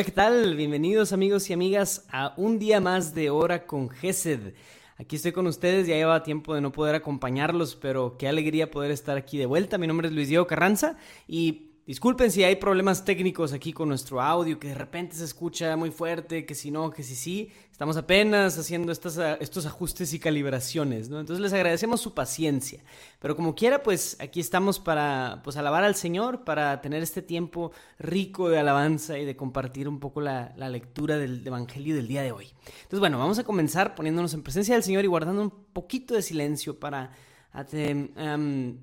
Hola, ¿qué tal? Bienvenidos amigos y amigas a un día más de Hora con Gesed. Aquí estoy con ustedes, ya lleva tiempo de no poder acompañarlos, pero qué alegría poder estar aquí de vuelta. Mi nombre es Luis Diego Carranza y Disculpen si hay problemas técnicos aquí con nuestro audio, que de repente se escucha muy fuerte, que si no, que si sí. Estamos apenas haciendo estas, estos ajustes y calibraciones, ¿no? Entonces les agradecemos su paciencia. Pero como quiera, pues aquí estamos para pues, alabar al Señor, para tener este tiempo rico de alabanza y de compartir un poco la, la lectura del Evangelio del día de hoy. Entonces, bueno, vamos a comenzar poniéndonos en presencia del Señor y guardando un poquito de silencio para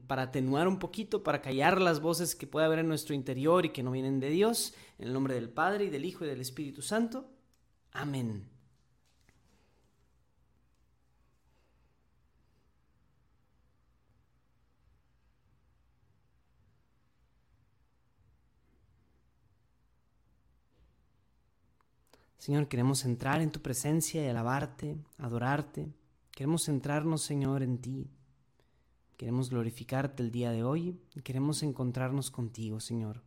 para atenuar un poquito, para callar las voces que puede haber en nuestro interior y que no vienen de Dios, en el nombre del Padre y del Hijo y del Espíritu Santo. Amén. Señor, queremos entrar en tu presencia y alabarte, adorarte. Queremos centrarnos, Señor, en ti. Queremos glorificarte el día de hoy y queremos encontrarnos contigo, Señor.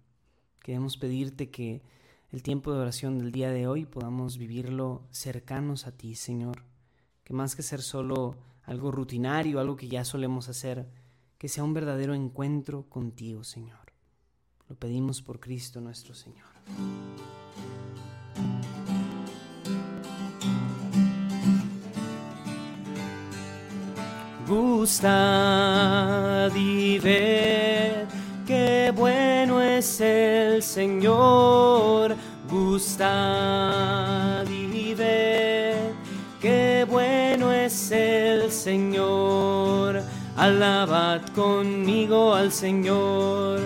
Queremos pedirte que el tiempo de oración del día de hoy podamos vivirlo cercanos a ti, Señor. Que más que ser solo algo rutinario, algo que ya solemos hacer, que sea un verdadero encuentro contigo, Señor. Lo pedimos por Cristo nuestro Señor. Gustad y ved qué bueno es el Señor. Gustad y ved qué bueno es el Señor. Alabad conmigo al Señor.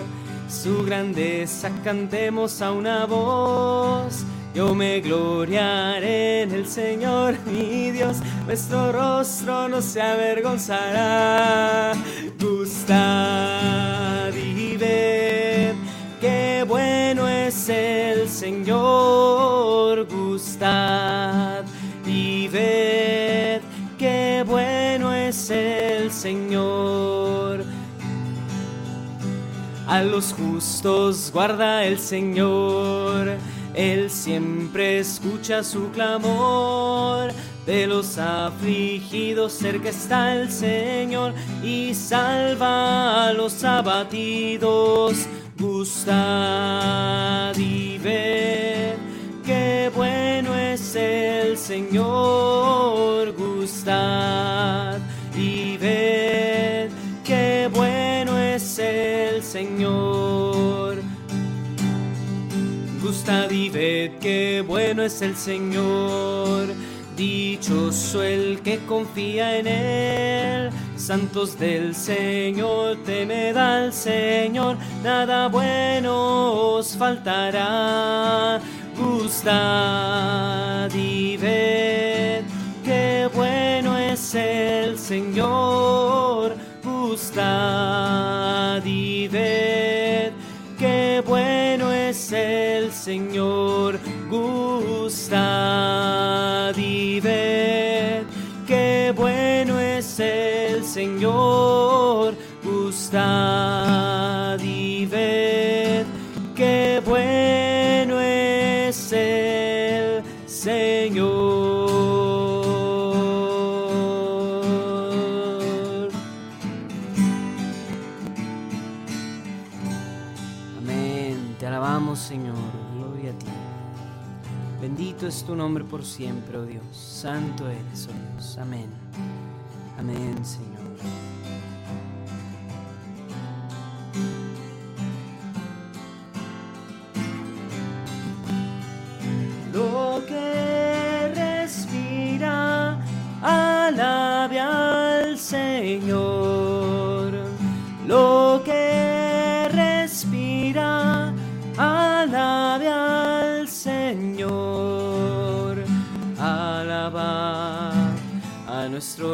Su grandeza cantemos a una voz yo me gloriaré en el Señor, mi Dios, nuestro rostro no se avergonzará. Gustad y ved, qué bueno es el Señor. Gustad y ved, qué bueno es el Señor. A los justos guarda el Señor él siempre escucha su clamor. De los afligidos cerca está el Señor y salva a los abatidos. Gustad y ver qué bueno es el Señor. Gustad y ver qué bueno es el Señor Gustad y ved qué bueno es el Señor. Dichoso el que confía en Él. Santos del Señor, temed al Señor, nada bueno os faltará. Gustad y ved qué bueno es el Señor. Gustad y nombre por siempre, oh Dios. Santo eres, oh Dios. Amén. Amén, Señor.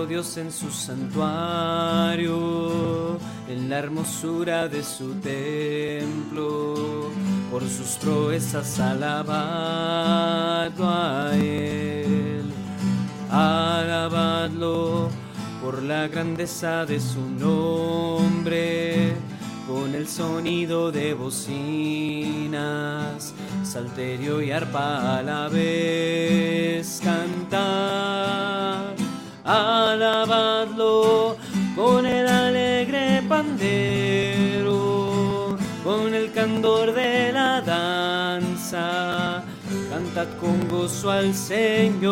Dios en su santuario, en la hermosura de su templo, por sus proezas alabado a Él, alabadlo por la grandeza de su nombre con el sonido de bocinas, salterio y arpa a la vez cantar. Alabadlo con el alegre pandero, con el candor de la danza, cantad con gozo al Señor.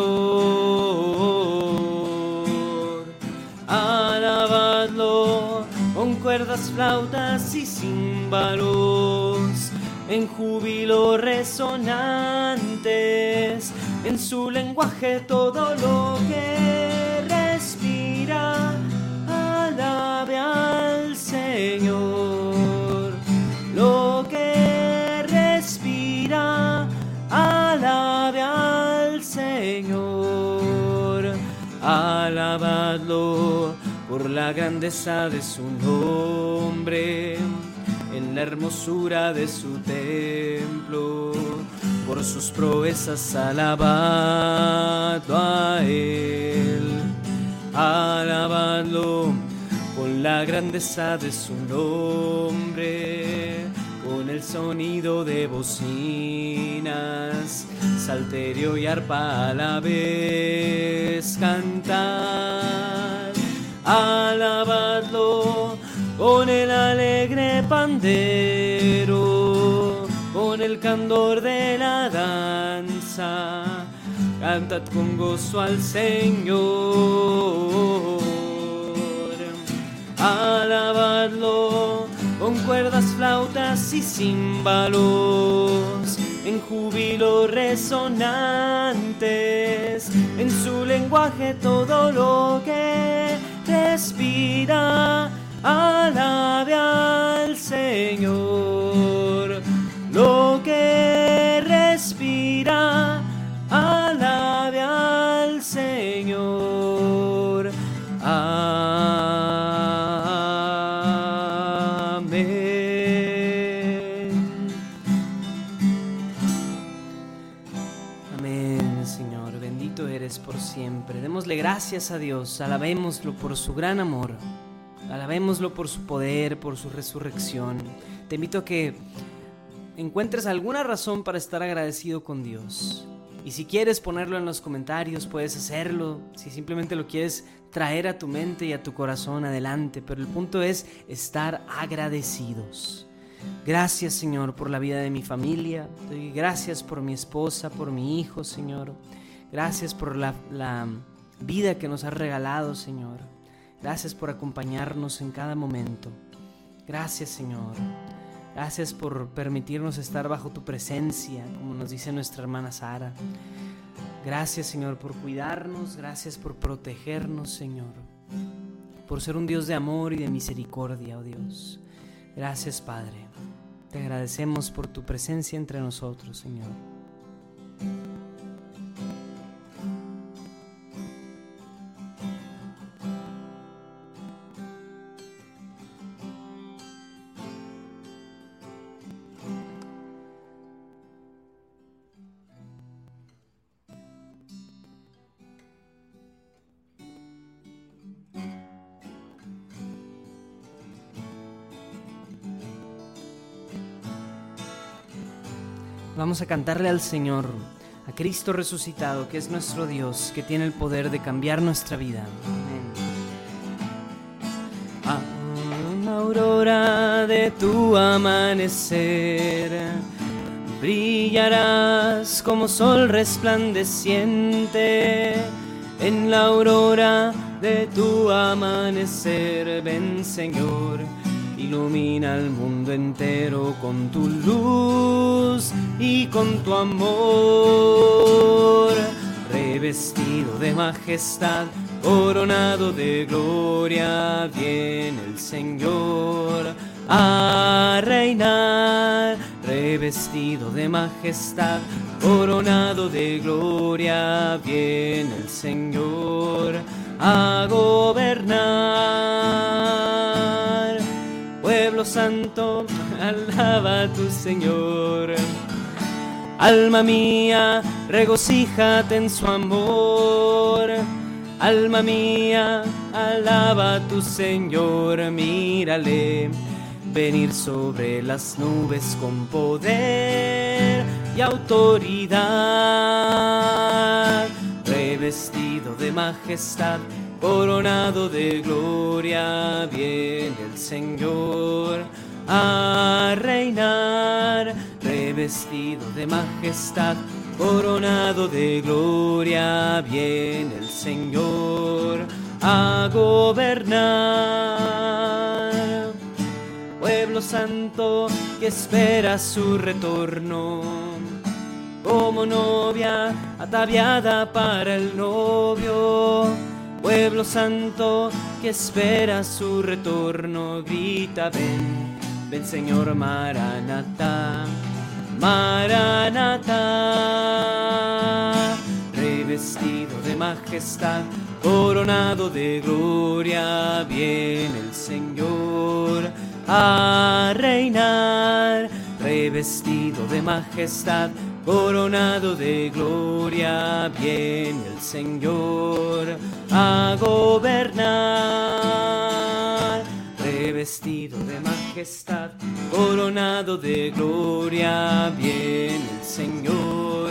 Alabadlo con cuerdas, flautas y címbalos, en júbilo resonantes, en su lenguaje todo lo que Señor. Lo que respira, alabe al Señor. Alabadlo por la grandeza de su nombre, en la hermosura de su templo, por sus proezas alabado a él, alabadlo con la grandeza de su nombre, con el sonido de bocinas, salterio y arpa a la vez cantar alabadlo con el alegre pandero, con el candor de la danza, cantad con gozo al Señor. Alabadlo con cuerdas, flautas y címbalos, en júbilo resonantes, en su lenguaje todo lo que respira, alabe al Señor. Lo que gracias a Dios. Alabémoslo por su gran amor. Alabémoslo por su poder, por su resurrección. Te invito a que encuentres alguna razón para estar agradecido con Dios. Y si quieres ponerlo en los comentarios, puedes hacerlo. Si simplemente lo quieres traer a tu mente y a tu corazón, adelante. Pero el punto es estar agradecidos. Gracias, Señor, por la vida de mi familia. Gracias por mi esposa, por mi hijo, Señor. Gracias por la, la vida que nos has regalado, Señor. Gracias por acompañarnos en cada momento. Gracias, Señor. Gracias por permitirnos estar bajo tu presencia, como nos dice nuestra hermana Sara. Gracias, Señor, por cuidarnos. Gracias por protegernos, Señor. Por ser un Dios de amor y de misericordia, oh Dios. Gracias, Padre. Te agradecemos por tu presencia entre nosotros, Señor. A cantarle al Señor, a Cristo resucitado, que es nuestro Dios, que tiene el poder de cambiar nuestra vida. Amén. A aurora de tu amanecer, brillarás como sol resplandeciente. En la aurora de tu amanecer, ven Señor ilumina el mundo entero con tu luz y con tu amor. Revestido de majestad, coronado de gloria, viene el Señor a reinar. Revestido de majestad, coronado de gloria, viene el Señor a gobernar santo, alaba a tu Señor. Alma mía, regocíjate en su amor. Alma mía, alaba a tu Señor, mírale venir sobre las nubes con poder y autoridad, revestido de majestad, coronado de gloria, viene el Señor a reinar, revestido de majestad, coronado de gloria, viene el Señor a gobernar. Pueblo santo que espera su retorno, como novia ataviada para el novio. Pueblo santo que espera su retorno, grita ven, ven Señor Maranatha, Maranatha, revestido de majestad coronado de gloria, viene el Señor a reinar, revestido de majestad, coronado de gloria, viene el Señor a gobernar, revestido de majestad, coronado de gloria, viene el Señor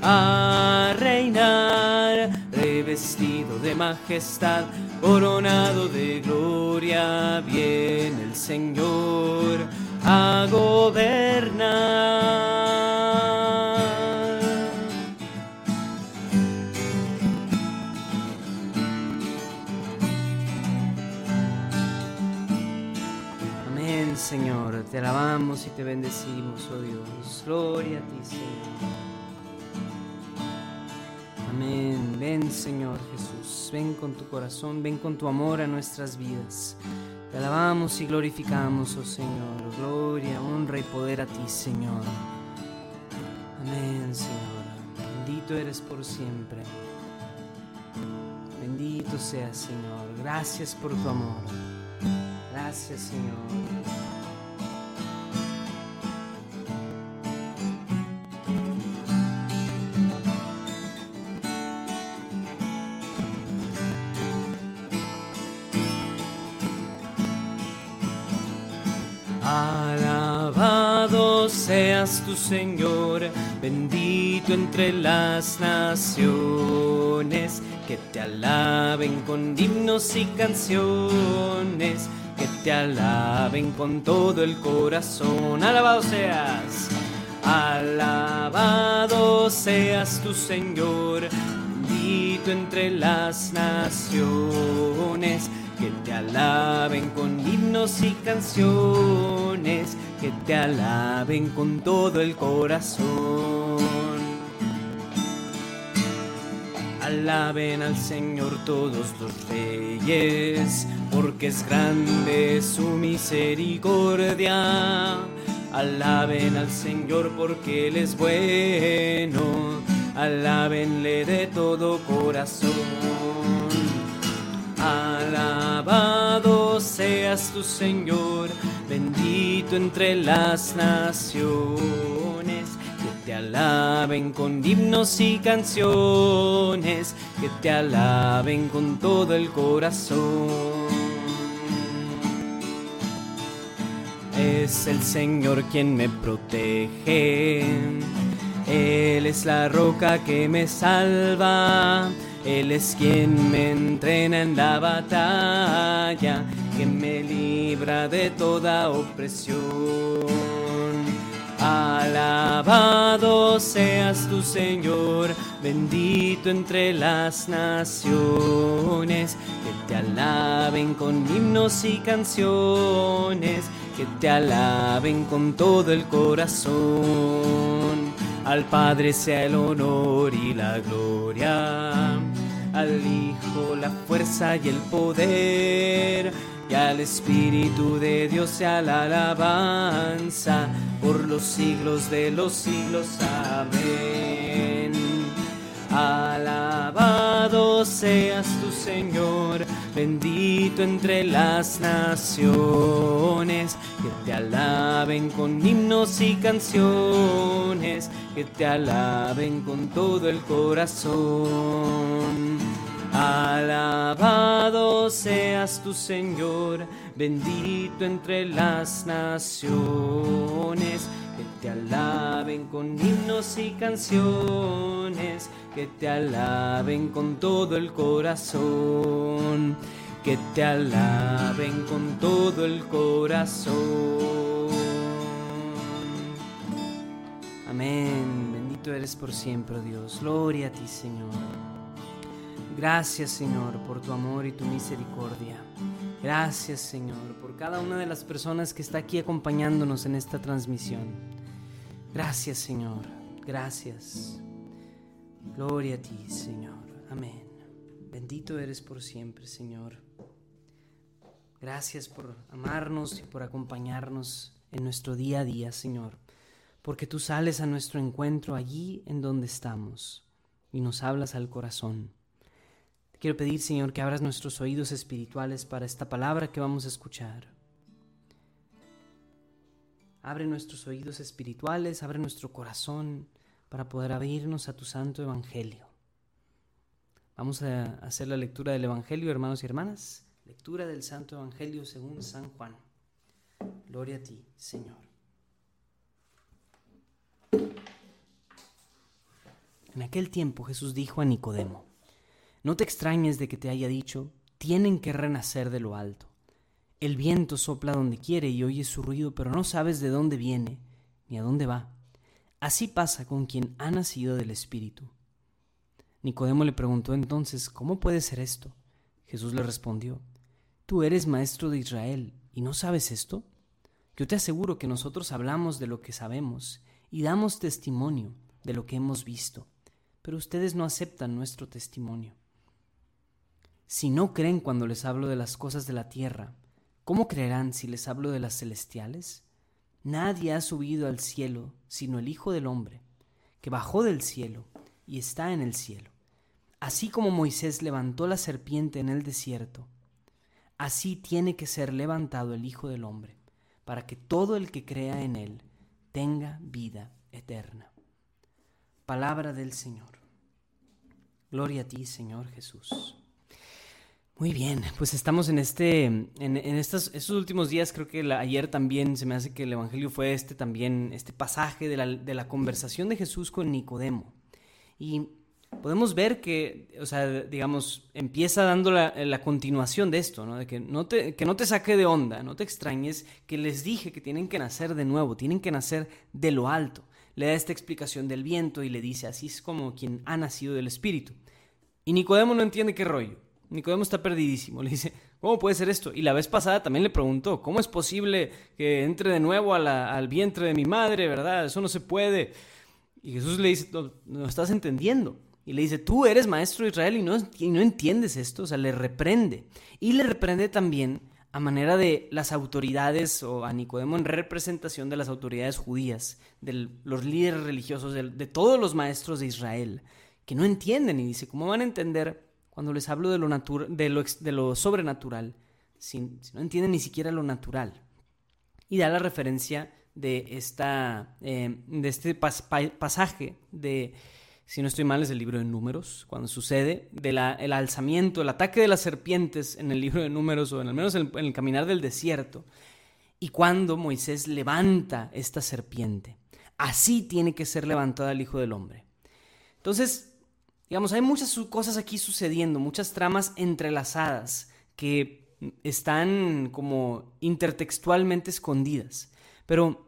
a reinar, revestido de majestad, coronado de gloria, viene el Señor a gobernar. Señor, te alabamos y te bendecimos, oh Dios. Gloria a ti, Señor. Amén. Ven Señor Jesús, ven con tu corazón, ven con tu amor a nuestras vidas. Te alabamos y glorificamos, oh Señor. Gloria, honra y poder a ti, Señor. Amén, Señor. Bendito eres por siempre. Bendito seas, Señor. Gracias por tu amor. Gracias, Señor. Seas tu Señor, bendito entre las naciones, que te alaben con himnos y canciones, que te alaben con todo el corazón. Alabado seas, alabado seas tu Señor, bendito entre las naciones que te alaben con himnos y canciones, que te alaben con todo el corazón. Alaben al Señor todos los reyes, porque es grande su misericordia. Alaben al Señor porque Él es bueno, alábenle de todo corazón. Alabado seas tu Señor, bendito entre las naciones, que te alaben con himnos y canciones, que te alaben con todo el corazón. Es el Señor quien me protege, Él es la roca que me salva él es quien me entrena en la batalla, que me libra de toda opresión. Alabado seas tu Señor, bendito entre las naciones, que te alaben con himnos y canciones, que te alaben con todo el corazón. Al Padre sea el honor y la gloria al Hijo la fuerza y el poder, y al Espíritu de Dios sea la alabanza por los siglos de los siglos. Amén. Alabado seas tu Señor, bendito entre las naciones, que te alaben con himnos y canciones, que te alaben con todo el corazón. Alabado seas tu Señor, bendito entre las naciones, que te alaben con himnos y canciones, que te alaben con todo el corazón, que te alaben con todo el corazón. Amén, bendito eres por siempre, oh Dios, gloria a ti, Señor. Gracias, Señor, por tu amor y tu misericordia. Gracias, Señor, por cada una de las personas que está aquí acompañándonos en esta transmisión. Gracias Señor, gracias. Gloria a ti Señor. Amén. Bendito eres por siempre Señor. Gracias por amarnos y por acompañarnos en nuestro día a día Señor. Porque tú sales a nuestro encuentro allí en donde estamos y nos hablas al corazón. Quiero pedir Señor que abras nuestros oídos espirituales para esta palabra que vamos a escuchar. Abre nuestros oídos espirituales, abre nuestro corazón para poder abrirnos a tu santo evangelio. Vamos a hacer la lectura del evangelio, hermanos y hermanas. Lectura del santo evangelio según San Juan. Gloria a ti, Señor. En aquel tiempo Jesús dijo a Nicodemo, No te extrañes de que te haya dicho, tienen que renacer de lo alto. El viento sopla donde quiere y oyes su ruido, pero no sabes de dónde viene ni a dónde va. Así pasa con quien ha nacido del Espíritu. Nicodemo le preguntó entonces, ¿cómo puede ser esto? Jesús le respondió, Tú eres maestro de Israel y no sabes esto. Yo te aseguro que nosotros hablamos de lo que sabemos y damos testimonio de lo que hemos visto, pero ustedes no aceptan nuestro testimonio. Si no creen cuando les hablo de las cosas de la tierra, ¿Cómo creerán si les hablo de las celestiales? Nadie ha subido al cielo sino el Hijo del Hombre, que bajó del cielo y está en el cielo. Así como Moisés levantó la serpiente en el desierto, así tiene que ser levantado el Hijo del Hombre, para que todo el que crea en él tenga vida eterna. Palabra del Señor. Gloria a ti, Señor Jesús. Muy bien, pues estamos en este, en, estos, estos, últimos días, creo que ayer también se me hace que el Evangelio fue este también, este pasaje de la, de la conversación de Jesús con Nicodemo. Y podemos ver que, o sea, digamos, empieza dando la, la continuación de esto, ¿no? De que no, te, que no te saque de onda, no te extrañes, que les dije que tienen que nacer de nuevo, tienen que nacer de lo alto. Le da esta explicación del viento y le dice, así es como quien ha nacido del Espíritu. Y Nicodemo no entiende qué rollo. Nicodemo está perdidísimo. Le dice, ¿cómo puede ser esto? Y la vez pasada también le preguntó, ¿cómo es posible que entre de nuevo al vientre de mi madre, verdad? Eso no se puede. Y Jesús le dice, no, estás entendiendo. Y le dice, tú eres maestro de Israel y no, no entiendes esto. O sea, le reprende. Y le reprende también a manera de las autoridades, o a Nicodemo en representación de las autoridades judías, de los líderes religiosos, de, de todos los maestros de Israel, que no entienden. Y dice, ¿cómo van a entender cuando les hablo de lo, de de lo sobrenatural, si, no entienden ni siquiera lo natural. Y da la referencia de, esta, eh, de este pasaje de, si no estoy mal, es el libro de números, cuando sucede del el alzamiento, el ataque de las serpientes en el libro de números, o en al menos en el caminar del desierto, y cuando Moisés levanta esta serpiente. Así tiene que ser levantada el Hijo del Hombre. Entonces, Digamos, hay muchas cosas aquí sucediendo, muchas tramas entrelazadas que están como intertextualmente escondidas. Pero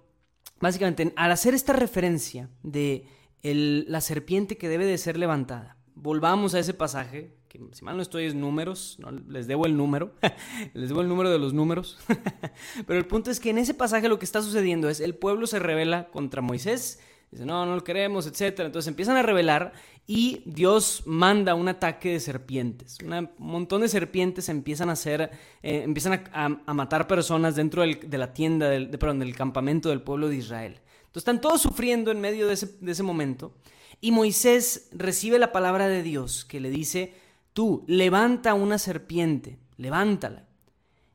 básicamente, al hacer esta referencia de la serpiente que debe de ser levantada, volvamos a ese pasaje, que si mal no estoy es números, no, les debo el número, les debo el número de los números, pero el punto es que en ese pasaje lo que está sucediendo es el pueblo se revela contra Moisés, dice no, no lo queremos, etc. Entonces empiezan a revelar y Dios manda un ataque de serpientes. un montón de serpientes empiezan a hacer, eh, empiezan a, matar personas dentro de la tienda, del, perdón, del campamento del pueblo de Israel. Entonces están todos sufriendo en medio de ese, de ese momento. Y Moisés recibe la palabra de Dios que le dice, tú levanta una serpiente, levántala.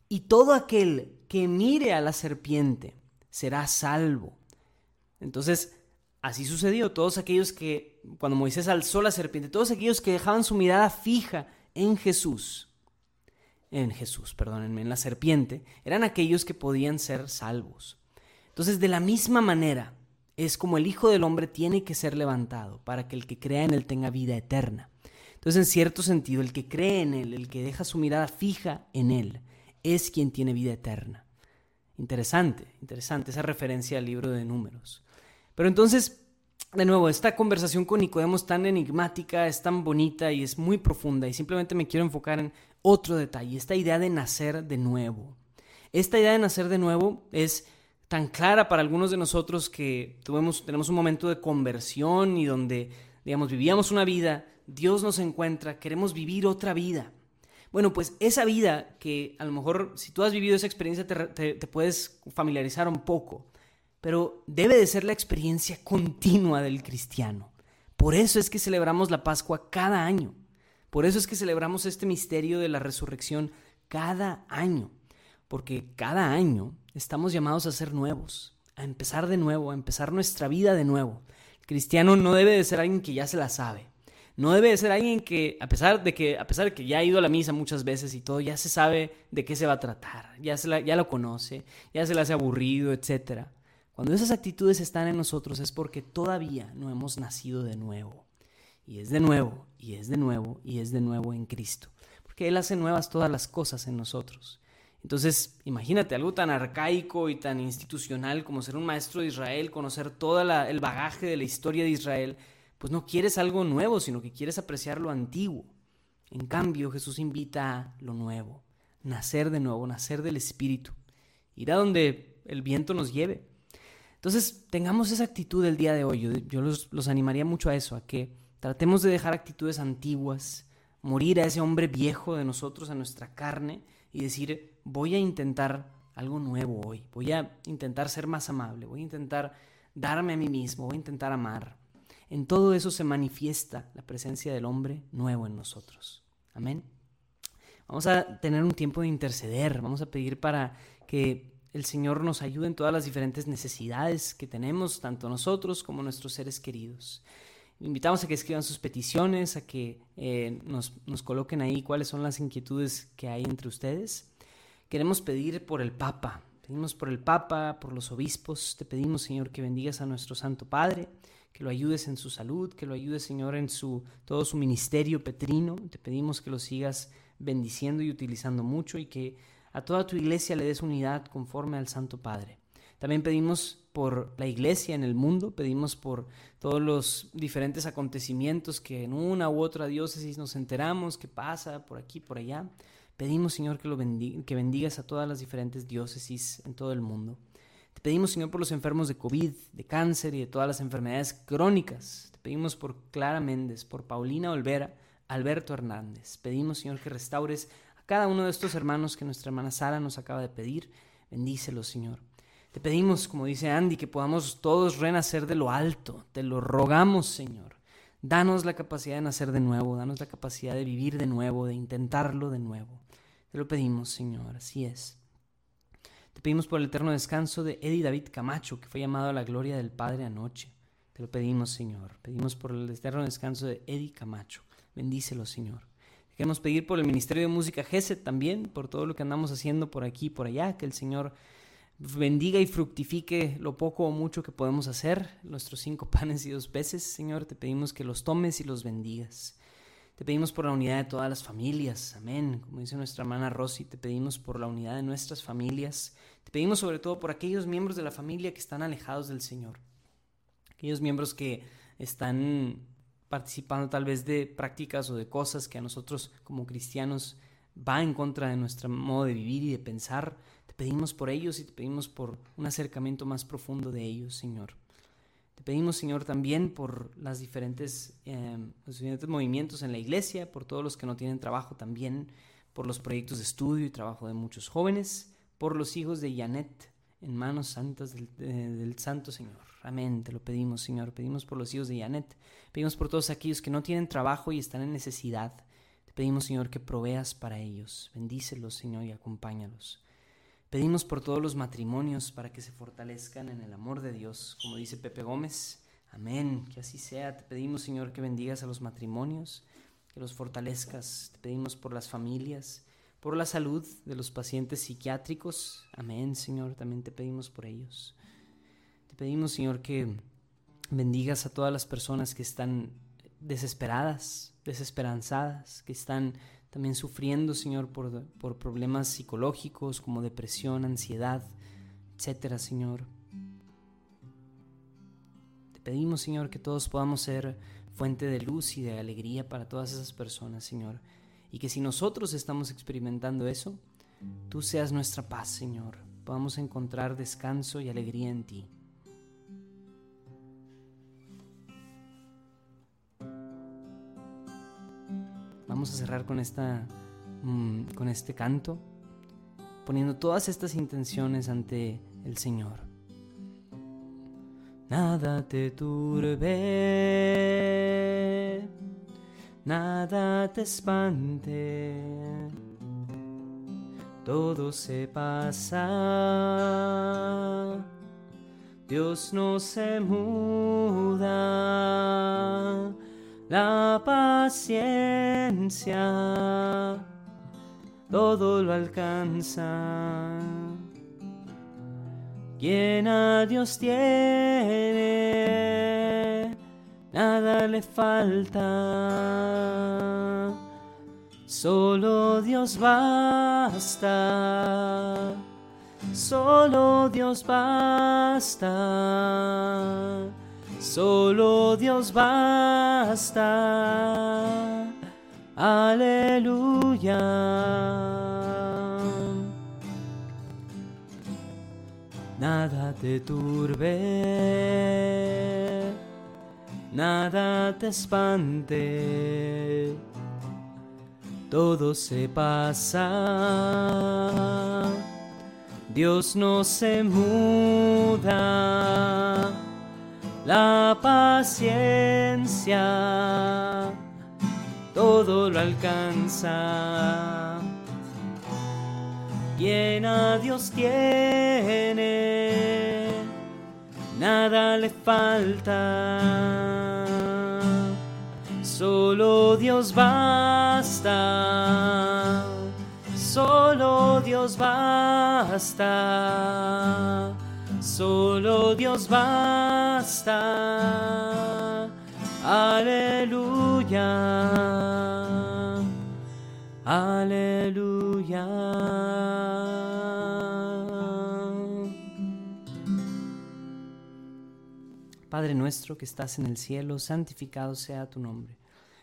Y todo aquel que mire a la serpiente será salvo. Entonces, Así sucedió. Todos aquellos que, cuando Moisés alzó la serpiente, todos aquellos que dejaban su mirada fija en Jesús, en Jesús, perdónenme, en la serpiente, eran aquellos que podían ser salvos. Entonces, de la misma manera, es como el Hijo del Hombre tiene que ser levantado para que el que crea en Él tenga vida eterna. Entonces, en cierto sentido, el que cree en Él, el que deja su mirada fija en Él, es quien tiene vida eterna. Interesante, interesante esa referencia al libro de números. Pero entonces, de nuevo, esta conversación con Nicodemo es tan enigmática, es tan bonita y es muy profunda y simplemente me quiero enfocar en otro detalle, esta idea de nacer de nuevo. Esta idea de nacer de nuevo es tan clara para algunos de nosotros que tuvimos, tenemos un momento de conversión y donde, digamos, vivíamos una vida, Dios nos encuentra, queremos vivir otra vida. Bueno, pues esa vida que a lo mejor si tú has vivido esa experiencia te, puedes familiarizar un poco, pero debe de ser la experiencia continua del cristiano. Por eso es que celebramos la Pascua cada año. Por eso es que celebramos este misterio de la resurrección cada año. Porque cada año estamos llamados a ser nuevos, a empezar de nuevo, a empezar nuestra vida de nuevo. El cristiano no debe de ser alguien que ya se la sabe. No debe de ser alguien que, a pesar de que, a pesar de que ya ha ido a la misa muchas veces y todo, ya se sabe de qué se va a tratar, ya, se ya lo conoce, ya se le hace aburrido, etc. Cuando esas actitudes están en nosotros es porque todavía no hemos nacido de nuevo. Y es de nuevo, y es de nuevo, y es de nuevo en Cristo. Porque Él hace nuevas todas las cosas en nosotros. Entonces, imagínate algo tan arcaico y tan institucional como ser un maestro de Israel, conocer todo el bagaje de la historia de Israel pues no quieres algo nuevo, sino que quieres apreciar lo antiguo. En cambio, Jesús invita a lo nuevo, nacer de nuevo, nacer del Espíritu, ir a donde el viento nos lleve. Entonces, tengamos esa actitud el día de hoy. Yo, los, los animaría mucho a eso, a que tratemos de dejar actitudes antiguas, morir a ese hombre viejo de nosotros, a nuestra carne, y decir, voy a intentar algo nuevo hoy, voy a intentar ser más amable, voy a intentar darme a mí mismo, voy a intentar amar, en todo eso se manifiesta la presencia del hombre nuevo en nosotros. Amén. Vamos a tener un tiempo de interceder, vamos a pedir para que el Señor nos ayude en todas las diferentes necesidades que tenemos, tanto nosotros como nuestros seres queridos. Invitamos a que escriban sus peticiones, a que eh, nos, nos coloquen ahí cuáles son las inquietudes que hay entre ustedes. Queremos pedir por el Papa, pedimos por el Papa, por los obispos, te pedimos Señor que bendigas a nuestro Santo Padre, que lo ayudes en su salud, que lo ayudes, Señor, en su, todo su ministerio petrino. Te pedimos que lo sigas bendiciendo y utilizando mucho y que a toda tu iglesia le des unidad conforme al Santo Padre. También pedimos por la iglesia en el mundo, pedimos por todos los diferentes acontecimientos que en una u otra diócesis nos enteramos que pasa por aquí, por allá. Pedimos, Señor, que, lo que bendigas a todas las diferentes diócesis en todo el mundo. Te pedimos, Señor, por los enfermos de COVID, de cáncer y de todas las enfermedades crónicas. Te pedimos por Clara Méndez, por Paulina Olvera, Alberto Hernández. Pedimos, Señor, que restaures cada uno de estos hermanos que nuestra hermana Sara nos acaba de pedir. Bendícelos, Señor. Te pedimos, como dice Andy, que podamos todos renacer de lo alto. Te lo rogamos, Señor. Danos la capacidad de nacer de nuevo, danos la capacidad de vivir de nuevo, de intentarlo de nuevo. Te lo pedimos, Señor, así es. Te pedimos por el eterno descanso de Eddie David Camacho, que fue llamado a la gloria del Padre anoche. Te lo pedimos, Señor. Pedimos por el eterno descanso de Eddie Camacho. Bendícelo, Señor. Queremos pedir por el Ministerio de Música GESET también, por todo lo que andamos haciendo por aquí y por allá, que el Señor bendiga y fructifique lo poco o mucho que podemos hacer, nuestros cinco panes y dos peces, Señor, te pedimos que los tomes y los bendigas. Te pedimos por la unidad de todas las familias, amén. Como dice nuestra hermana Rosy, te pedimos por la unidad de nuestras familias. Te pedimos sobre todo por aquellos miembros de la familia que están alejados del Señor. Aquellos miembros que están participando tal vez de prácticas o de cosas que a nosotros como cristianos va en contra de nuestro modo de vivir y de pensar. Te pedimos por ellos y te pedimos por un acercamiento más profundo de ellos, Señor. Te pedimos, Señor, también por las diferentes, em, los diferentes movimientos en la iglesia, por todos los que no tienen trabajo también, por los proyectos de estudio y trabajo de muchos jóvenes, por los hijos de Janet en manos santas del, Santo Señor. Amén, te lo pedimos, Señor. Pedimos por los hijos de Janet. Pedimos por todos aquellos que no tienen trabajo y están en necesidad. Te pedimos, Señor, que proveas para ellos. Bendícelos, Señor, y acompáñalos. Pedimos por todos los matrimonios para que se fortalezcan en el amor de Dios, como dice Pepe Gómez. Amén, que así sea. Te pedimos, Señor, que bendigas a los matrimonios, que los fortalezcas. Te pedimos por las familias, por la salud de los pacientes psiquiátricos. Amén, Señor, también te pedimos por ellos. Te pedimos, Señor, que bendigas a todas las personas que están desesperadas, desesperanzadas, que están también sufriendo, Señor, por, por problemas psicológicos como depresión, ansiedad, etcétera, Señor. Te pedimos, Señor, que todos podamos ser fuente de luz y de alegría para todas esas personas, Señor. Y que si nosotros estamos experimentando eso, tú seas nuestra paz, Señor. Podamos encontrar descanso y alegría en ti. Vamos a cerrar con, esta, mm, con este canto, poniendo todas estas intenciones ante el Señor. Nada te turbe, nada te espante, todo se pasa, Dios no se muda. La paciencia todo lo alcanza. Quien a Dios tiene, nada le falta. Solo Dios basta, solo Dios basta Solo Dios basta. Aleluya. Nada te turbe, nada te espante, todo se pasa, Dios no se muda la paciencia todo lo alcanza. Quien a Dios tiene, nada le falta. Solo Dios basta, solo Dios basta solo Dios basta. Aleluya, aleluya. Padre nuestro que estás en el cielo, santificado sea tu nombre.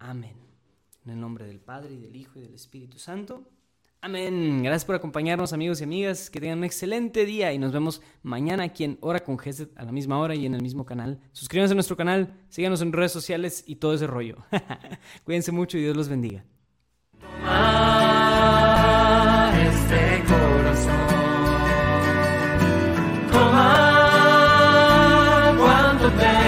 Amén. En el nombre del Padre, y del Hijo, y del Espíritu Santo. Amén. Gracias por acompañarnos, amigos y amigas. Que tengan un excelente día y nos vemos mañana aquí en Hora con Gesed a la misma hora y en el mismo canal. Suscríbanse a nuestro canal, síganos en redes sociales y todo ese rollo. Cuídense mucho y Dios los bendiga. este corazón. cuánto